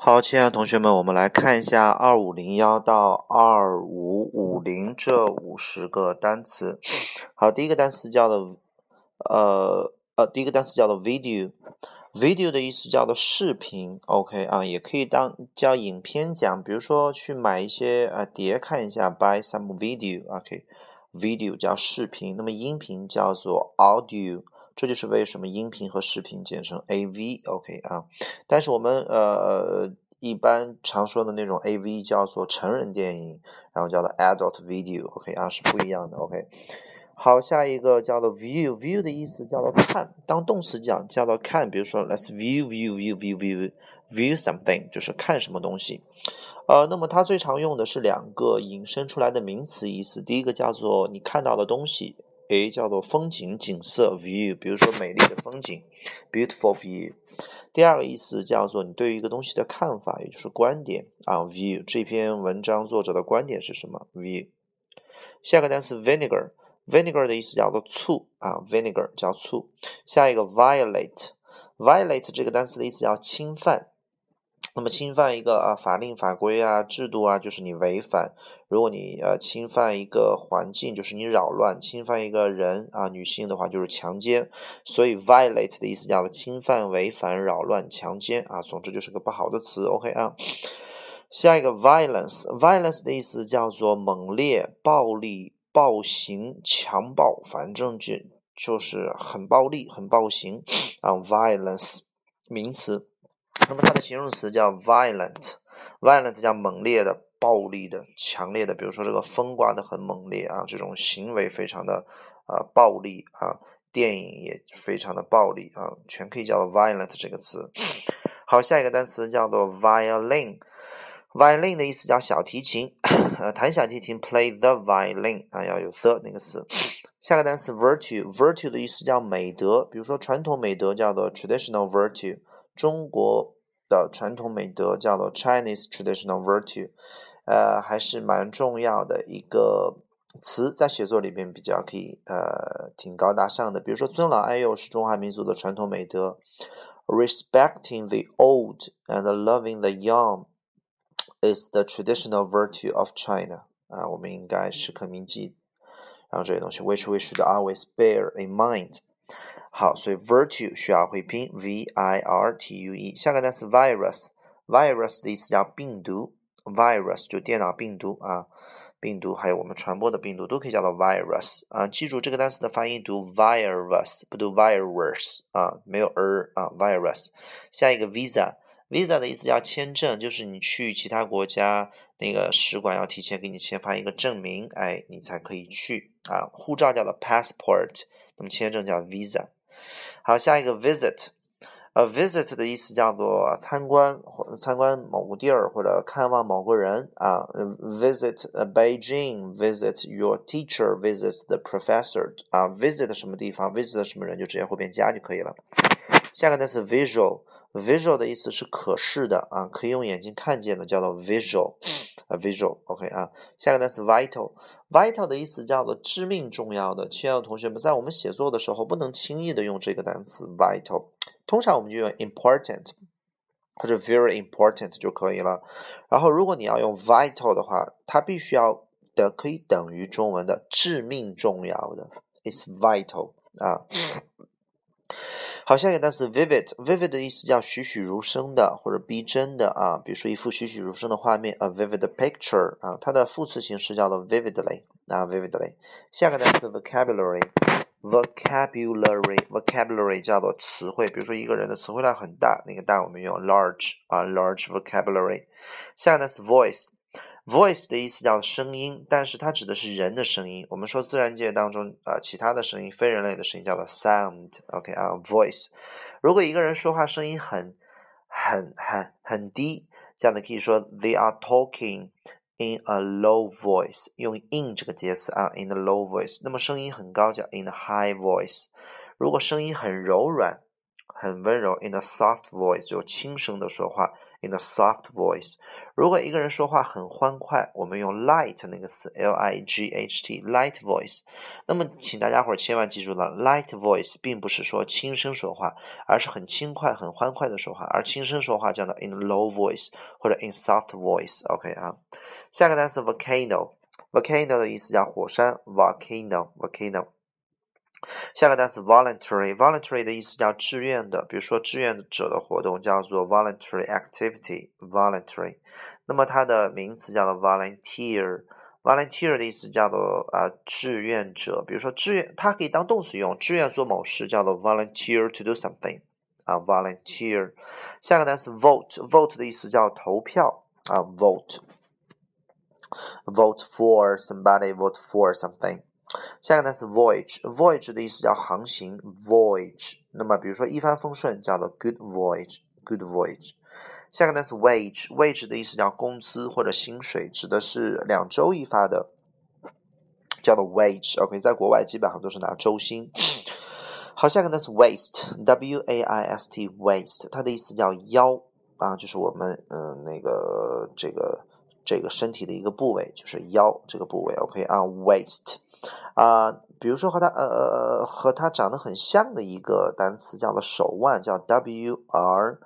好，亲爱的同学们，我们来看一下二五零幺到二五五零这五十个单词。好，第一个单词叫做呃呃，第一个单词叫做 video，video 的意思叫做视频，OK 啊，也可以当叫影片讲，比如说去买一些呃碟看一下，buy some video，OK，video 叫视频，那么音频叫做 audio。这就是为什么音频和视频简称 AV，OK 啊？但是我们呃一般常说的那种 AV 叫做成人电影，然后叫做 adult video，OK 啊是不一样的，OK。好，下一个叫做 view，view 的意思叫做看，当动词讲叫做看，比如说 let's view view view view view view something，就是看什么东西。呃，那么它最常用的是两个引申出来的名词意思，第一个叫做你看到的东西。A 叫做风景景色 view，比如说美丽的风景 beautiful view。第二个意思叫做你对于一个东西的看法，也就是观点啊 view。这篇文章作者的观点是什么 view？下个单词 vinegar，vinegar 的意思叫做醋啊 vinegar 叫醋。下一个 violate，violate 这个单词的意思叫侵犯。那么侵犯一个啊法令法规啊制度啊，就是你违反。如果你呃侵犯一个环境，就是你扰乱；侵犯一个人啊女性的话，就是强奸。所以 violate 的意思叫做侵犯、违反、扰乱、强奸啊。总之就是个不好的词。OK 啊，下一个 violence，violence 的意思叫做猛烈、暴力、暴行、强暴，反正就就是很暴力、很暴行啊。violence 名词。那么它的形容词叫 violent，violent 叫猛烈的、暴力的、强烈的。比如说这个风刮得很猛烈啊，这种行为非常的啊暴力啊，电影也非常的暴力啊，全可以叫做 violent 这个词。好，下一个单词叫做 violin，violin 的意思叫小提琴，呃，弹小提琴 play the violin 啊，要有 the 那个词。下个单词 virtue，virtue 的意思叫美德，比如说传统美德叫做 traditional virtue，中国。的传统美德叫做 Chinese traditional virtue，呃，还是蛮重要的一个词，在写作里边比较可以呃挺高大上的。比如说尊老爱幼是中华民族的传统美德，respecting the old and loving the young is the traditional virtue of China。啊，我们应该时刻铭记，然后这些东西，which we should always bear in mind。好，所以 virtue 需要会拼 v i r t u e。下个单词 virus，virus 的意思叫病毒，virus 就电脑病毒啊，病毒还有我们传播的病毒都可以叫做 virus 啊。记住这个单词的发音读 virus，不读 virus 啊，没有 r 啊 virus。下一个 visa，visa 的意思叫签证，就是你去其他国家那个使馆要提前给你签发一个证明，哎，你才可以去啊。护照叫做 passport，那么签证叫 visa。好，下一个 visit，呃，visit 的意思叫做参观或参观某个地儿或者看望某个人啊。visit Beijing，visit your teacher，visit the professor 啊，visit 什么地方，visit 什么人就直接后边加就可以了。下个单词 visual visual，visual 的意思是可视的啊，可以用眼睛看见的叫做 visual，啊，visual，OK 啊。下个单词 vital。Vital 的意思叫做致命重要的，亲爱的同学们，在我们写作的时候不能轻易的用这个单词 vital，通常我们就用 important 或者 very important 就可以了。然后如果你要用 vital 的话，它必须要的可以等于中文的致命重要的，is vital 啊。好，下一个单词 vivid，vivid 的意思叫栩栩如生的或者逼真的啊，比如说一幅栩栩如生的画面，a vivid picture 啊，它的副词形式叫做 vividly 啊，vividly。下个单词 vocabulary，vocabulary，vocabulary 叫做词汇，比如说一个人的词汇量很大，那个大我们用 large 啊，large vocabulary。下个单词 voice。Voice 的意思叫声音，但是它指的是人的声音。我们说自然界当中啊，其他的声音，非人类的声音叫做 sound。OK 啊，voice。如果一个人说话声音很、很、很、很低，这样的可以说 they are talking in a low voice，用 in 这个介词啊，in a low voice。那么声音很高叫 in a high voice。如果声音很柔软。很温柔，in a soft voice，就轻声的说话，in a soft voice。如果一个人说话很欢快，我们用 light 那个词，l i g h t，light voice。那么，请大家伙儿千万记住了，light voice 并不是说轻声说话，而是很轻快、很欢快的说话。而轻声说话叫做 in low voice 或者 in soft voice。OK 啊，下个单词 volcano，volcano 的意思叫火山，volcano，volcano。下个单词 voluntary，voluntary 的意思叫志愿的，比如说志愿者的活动叫做 voluntary activity，voluntary。那么它的名词叫做 volunteer，volunteer 的意思叫做啊志愿者，比如说志愿，它可以当动词用，志愿做某事叫做 volunteer to do something，啊 volunteer。下个单词 vote，vote 的意思叫投票啊 vote，vote for somebody，vote for something。下个单词 voyage，voyage 的意思叫航行，voyage。那么比如说一帆风顺叫做 good voyage，good voyage。下个单词 wage，wage 的意思叫工资或者薪水，指的是两周一发的，叫做 wage。OK，在国外基本上都是拿周薪。好，下个单词 waste，w a i s t waste，它的意思叫腰啊，就是我们嗯那个这个这个身体的一个部位，就是腰这个部位。OK 啊，waste。啊，比如说和它呃和它长得很像的一个单词叫做手腕，叫 w r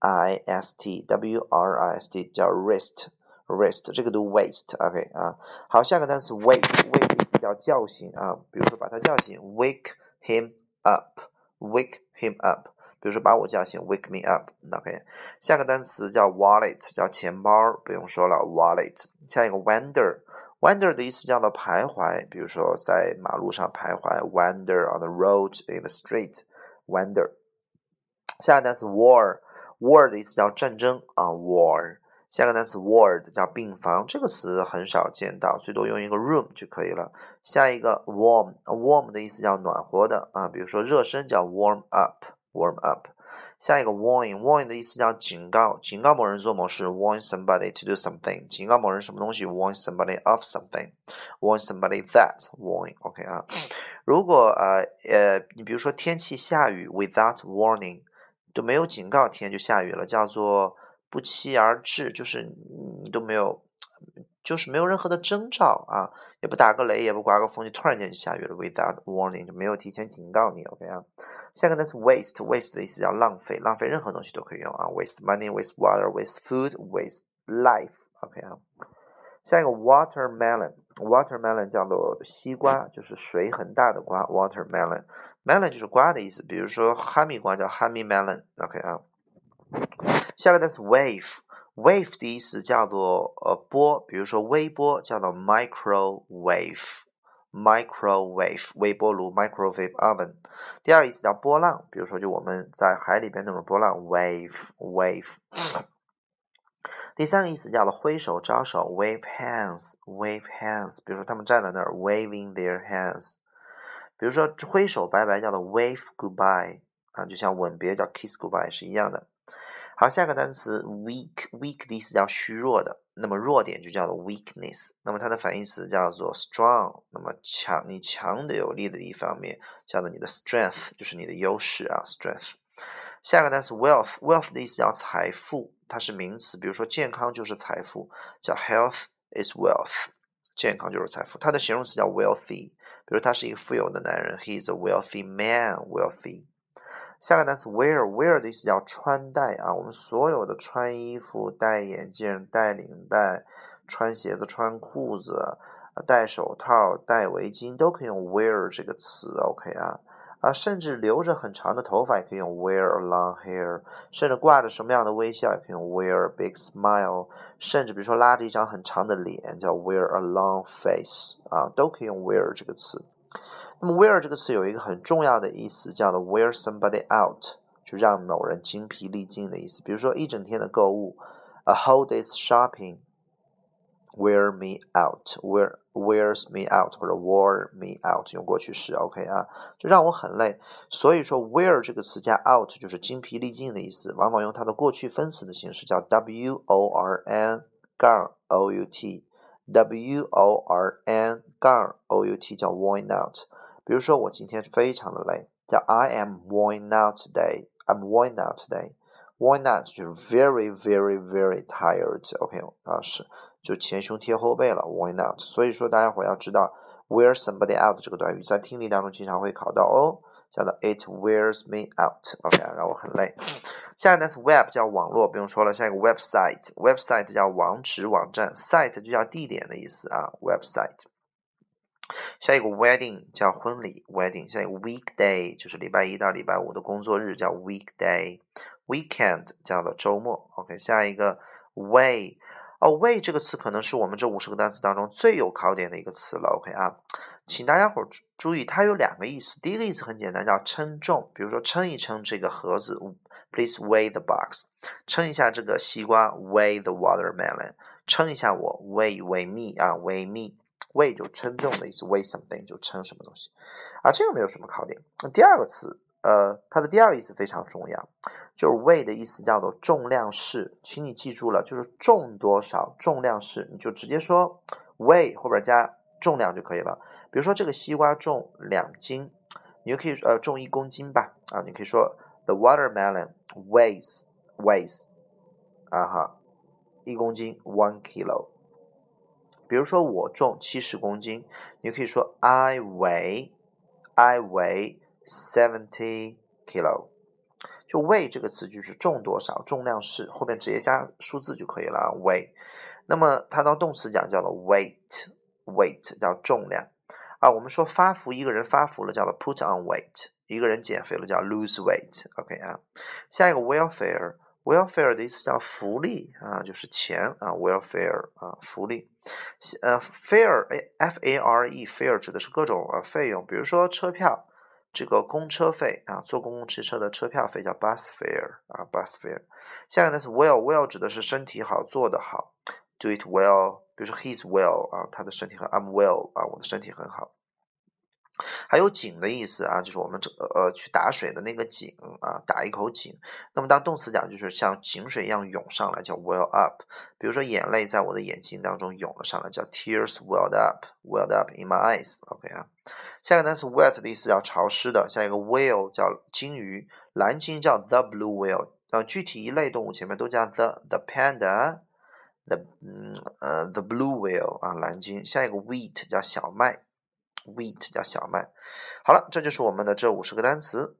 i s t w r i s t 叫 wrist wrist 这个读 waste，OK 啊。好，下个单词 wake wake 叫叫醒啊，比如说把他叫醒，wake him up，wake him up。比如说把我叫醒，wake me up，OK。下个单词叫 wallet，叫钱包，不用说了，wallet。下一个 wonder。Wander 的意思叫做徘徊，比如说在马路上徘徊，wander on the road in the street。wander。下个单词 war，war 的意思叫战争啊，war。下个单词 ward 叫病房，这个词很少见到，最多用一个 room 就可以了。下一个 warm，warm 的意思叫暖和的啊，比如说热身叫 warm up，warm up。下一个 warning，warning 的意思叫警告，警告某人做某事，warn somebody to do something，警告某人什么东西，warn somebody of something，warn somebody that，warning，OK 啊。如果呃呃，你比如说天气下雨，without warning，都没有警告天就下雨了，叫做不期而至，就是你都没有，就是没有任何的征兆啊，也不打个雷，也不刮个风，就突然间就下雨了，without warning 就没有提前警告你，OK 啊。下个单词 waste，waste 的意思叫浪费，浪费任何东西都可以用啊，waste money，waste water，waste food，waste life，OK 啊。下一个 watermelon，watermelon 叫做西瓜，就是水很大的瓜，watermelon，melon 就是瓜的意思，比如说哈密瓜叫 honey melon，OK 啊。下个单词 wave，wave 的意思叫做呃波，比如说微波叫做 microwave。Microwave 微波炉 microwave oven，第二个意思叫波浪，比如说就我们在海里边那种波浪 wave wave。第三个意思叫做挥手招手 wave hands wave hands，比如说他们站在那儿 waving their hands，比如说挥手拜拜叫做 wave goodbye 啊，就像吻别叫 kiss goodbye 是一样的。好，下个单词 weak，weak 的意思叫虚弱的，那么弱点就叫做 weakness，那么它的反义词叫做 strong，那么强，你强的有力的一方面叫做你的 strength，就是你的优势啊，strength。下个单词 wealth，wealth 的意思叫财富，它是名词，比如说健康就是财富，叫 health is wealth，健康就是财富。它的形容词叫 wealthy，比如他是一个富有的男人，he is a wealthy man，wealthy。下个单词 wear，wear 的意思叫穿戴啊，我们所有的穿衣服、戴眼镜、戴领带、穿鞋子、穿裤子、戴手套、戴围巾都可以用 wear 这个词，OK 啊啊，甚至留着很长的头发也可以用 wear a long hair，甚至挂着什么样的微笑也可以用 wear big smile，甚至比如说拉着一张很长的脸叫 wear a long face 啊，都可以用 wear 这个词。那么 wear 这个词有一个很重要的意思，叫做 wear somebody out，就让某人精疲力尽的意思。比如说一整天的购物，a whole day's shopping wear me out，wear wears me out 或者 wore me out 用过去式，OK 啊，就让我很累。所以说 wear 这个词加 out 就是精疲力尽的意思，往往用它的过去分词的形式叫 w o r n 杠 o u t，w o r n 杠 o u t 叫 worn out。 比如说我今天非常的累，叫 I am worn out today。I'm worn out today. Worn out 就是 very very very tired. OK 啊是就前胸贴后背了。Worn out，所以说大家伙要知道 wear somebody out 这个短语在听力当中经常会考到哦，叫做 it wears me out。OK 让我很累。下一个单词 web 叫网络，不用说了。下一个 website，website 叫网址网站，site 就叫地点的意思啊。website。下一个 wedding 叫婚礼，wedding。下一个 weekday 就是礼拜一到礼拜五的工作日，叫 weekday。weekend 叫做周末。OK，下一个 way，哦，way 这个词可能是我们这五十个单词当中最有考点的一个词了。OK 啊，请大家伙注意，它有两个意思。第一个意思很简单，叫称重，比如说称一称这个盒子，Please weigh the box。称一下这个西瓜，weigh the watermelon。称一下我，weigh weigh me 啊，weigh me。Weigh 就称重的意思，weigh something 就称什么东西，啊，这个没有什么考点。那第二个词，呃，它的第二个意思非常重要，就是 weigh 的意思叫做重量式，请你记住了，就是重多少，重量式，你就直接说 weigh 后边加重量就可以了。比如说这个西瓜重两斤，你就可以呃重一公斤吧，啊，你可以说 the watermelon weighs weighs 啊哈一公斤 one kilo。比如说我重七十公斤，你可以说 I weigh I weigh seventy kilo。就 weigh 这个词就是重多少，重量是后面直接加数字就可以了。weigh。那么它当动词讲叫做 weight weight 叫重量啊。我们说发福，一个人发福了叫做 put on weight，一个人减肥了叫 lose weight。OK 啊，下一个 welfare。welfare 的意思叫福利啊，就是钱啊，welfare 啊，福利。呃，fare f a r e fare 指的是各种呃费用，比如说车票，这个公车费啊，坐公共汽车的车票费叫 bus fare 啊，bus fare。下一个单词 well，well 指的是身体好，做得好，do it well。比如说 he's well 啊，他的身体很，I'm well 啊，我的身体很好。还有井的意思啊，就是我们这呃去打水的那个井啊，打一口井。那么当动词讲，就是像井水一样涌上来，叫 well up。比如说眼泪在我的眼睛当中涌了上来，叫 tears welled up，welled up in my eyes。OK 啊，下一个单词 wet 的意思叫潮湿的。下一个 whale 叫鲸鱼，蓝鲸叫 the blue whale。呃，具体一类动物前面都加 the，the panda，the 嗯呃 the blue whale 啊，蓝鲸。下一个 wheat 叫小麦。Wheat 叫小麦，好了，这就是我们的这五十个单词。